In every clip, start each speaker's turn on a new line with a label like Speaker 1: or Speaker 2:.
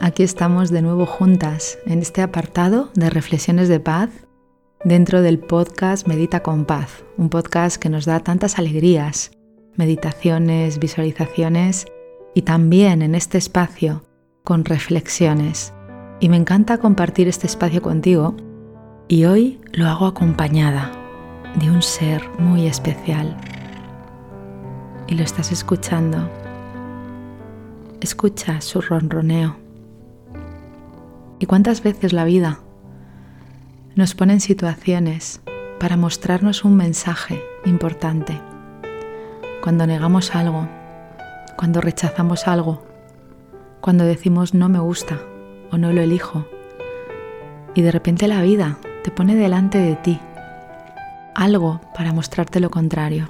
Speaker 1: Aquí estamos de nuevo juntas en este apartado de reflexiones de paz dentro del podcast Medita con Paz, un podcast que nos da tantas alegrías, meditaciones, visualizaciones y también en este espacio con reflexiones. Y me encanta compartir este espacio contigo y hoy lo hago acompañada de un ser muy especial. Y lo estás escuchando. Escucha su ronroneo. ¿Y cuántas veces la vida nos pone en situaciones para mostrarnos un mensaje importante? Cuando negamos algo, cuando rechazamos algo, cuando decimos no me gusta o no lo elijo. Y de repente la vida te pone delante de ti algo para mostrarte lo contrario.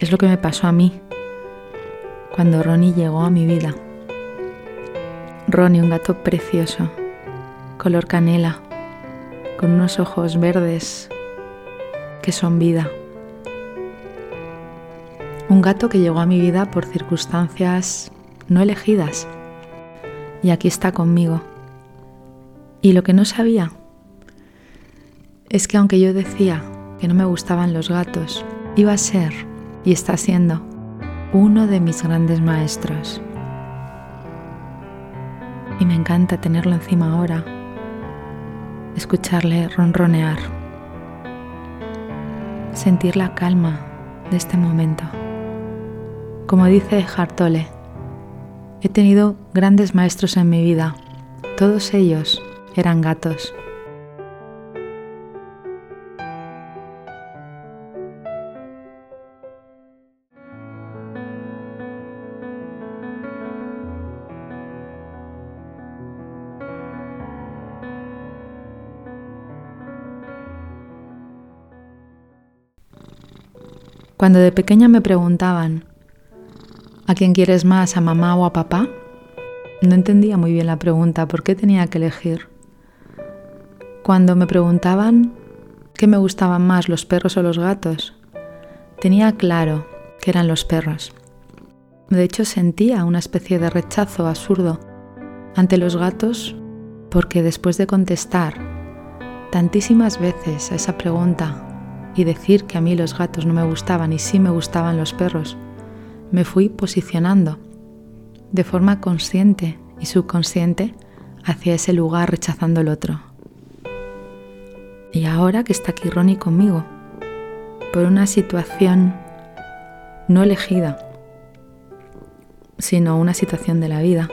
Speaker 1: Es lo que me pasó a mí cuando Ronnie llegó a mi vida. Ronnie, un gato precioso, color canela, con unos ojos verdes que son vida. Un gato que llegó a mi vida por circunstancias no elegidas. Y aquí está conmigo. Y lo que no sabía es que aunque yo decía que no me gustaban los gatos, iba a ser y está siendo uno de mis grandes maestros. Y me encanta tenerlo encima ahora, escucharle ronronear, sentir la calma de este momento. Como dice Hartole, he tenido grandes maestros en mi vida, todos ellos eran gatos. Cuando de pequeña me preguntaban, ¿a quién quieres más, a mamá o a papá? No entendía muy bien la pregunta, ¿por qué tenía que elegir? Cuando me preguntaban qué me gustaban más, los perros o los gatos, tenía claro que eran los perros. De hecho, sentía una especie de rechazo absurdo ante los gatos porque después de contestar tantísimas veces a esa pregunta y decir que a mí los gatos no me gustaban y sí me gustaban los perros, me fui posicionando de forma consciente y subconsciente hacia ese lugar rechazando el otro. Y ahora que está aquí Ronnie conmigo, por una situación no elegida, sino una situación de la vida,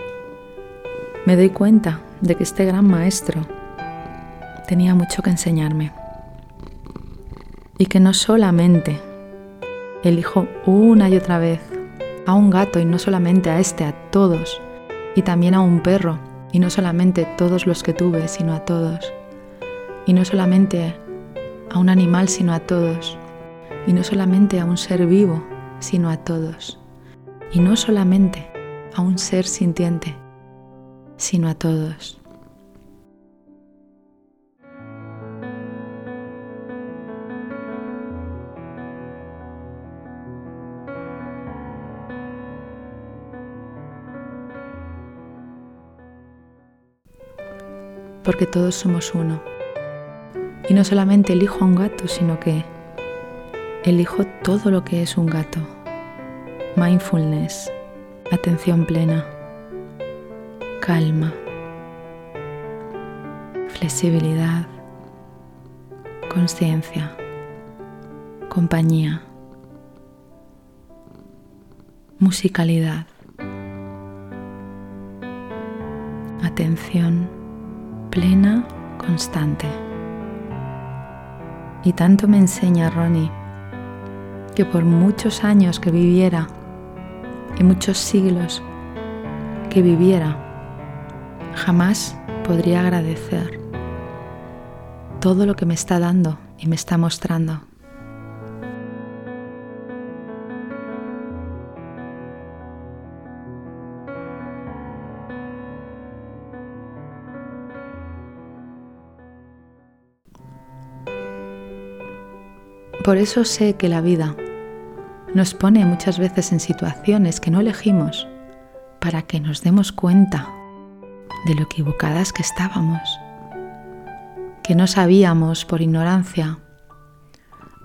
Speaker 1: me doy cuenta de que este gran maestro tenía mucho que enseñarme y que no solamente elijo una y otra vez a un gato y no solamente a este, a todos, y también a un perro, y no solamente todos los que tuve, sino a todos, y no solamente a un animal, sino a todos, y no solamente a un ser vivo, sino a todos, y no solamente a un ser sintiente, sino a todos. Porque todos somos uno Y no solamente elijo a un gato, sino que elijo todo lo que es un gato. Mindfulness, atención plena, calma, flexibilidad, conciencia, compañía, musicalidad, atención plena, constante. Y tanto me enseña Ronnie que por muchos años que viviera y muchos siglos que viviera, jamás podría agradecer todo lo que me está dando y me está mostrando. Por eso sé que la vida nos pone muchas veces en situaciones que no elegimos para que nos demos cuenta de lo equivocadas que estábamos, que no sabíamos por ignorancia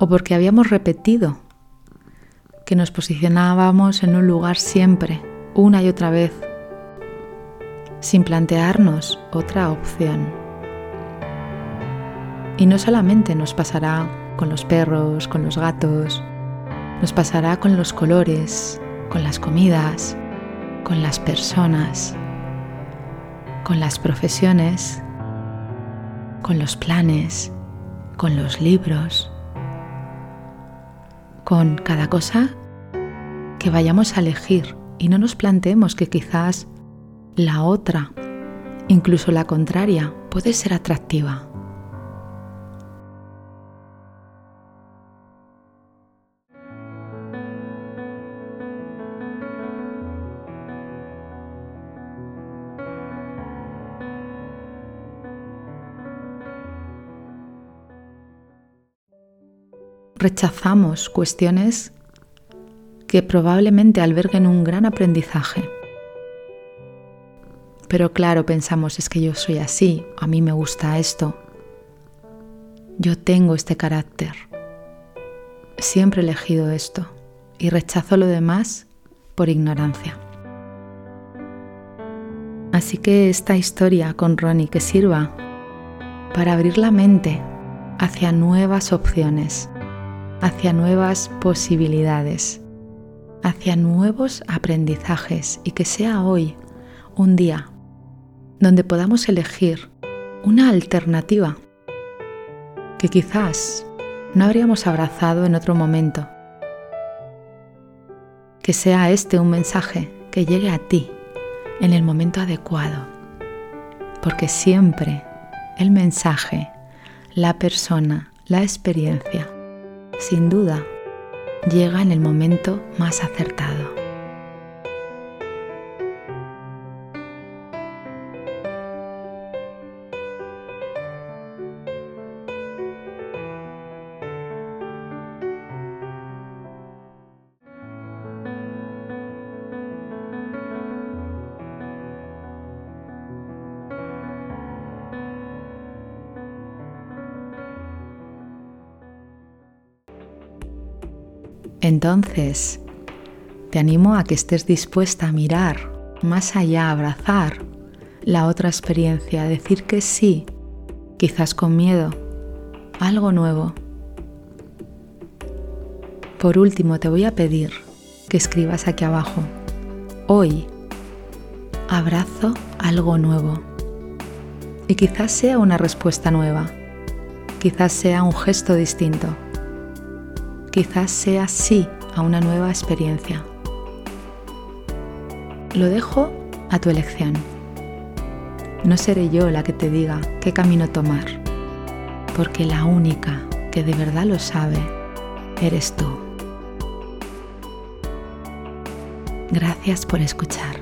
Speaker 1: o porque habíamos repetido que nos posicionábamos en un lugar siempre, una y otra vez, sin plantearnos otra opción. Y no solamente nos pasará con los perros, con los gatos, nos pasará con los colores, con las comidas, con las personas, con las profesiones, con los planes, con los libros, con cada cosa que vayamos a elegir y no nos planteemos que quizás la otra, incluso la contraria, puede ser atractiva. Rechazamos cuestiones que probablemente alberguen un gran aprendizaje. Pero claro, pensamos, es que yo soy así, a mí me gusta esto, yo tengo este carácter, siempre he elegido esto y rechazo lo demás por ignorancia. Así que esta historia con Ronnie que sirva para abrir la mente hacia nuevas opciones, hacia nuevas posibilidades, hacia nuevos aprendizajes y que sea hoy un día donde podamos elegir una alternativa que quizás no habríamos abrazado en otro momento. Que sea este un mensaje que llegue a ti en el momento adecuado, porque siempre el mensaje, la persona, la experiencia sin duda, llega en el momento más acertado. Entonces, te animo a que estés dispuesta a mirar más allá, a abrazar la otra experiencia, a decir que sí, quizás con miedo, algo nuevo. Por último, te voy a pedir que escribas aquí abajo, hoy abrazo algo nuevo. Y quizás sea una respuesta nueva, quizás sea un gesto distinto quizás sea sí a una nueva experiencia. Lo dejo a tu elección. No seré yo la que te diga qué camino tomar, porque la única que de verdad lo sabe eres tú. Gracias por escuchar.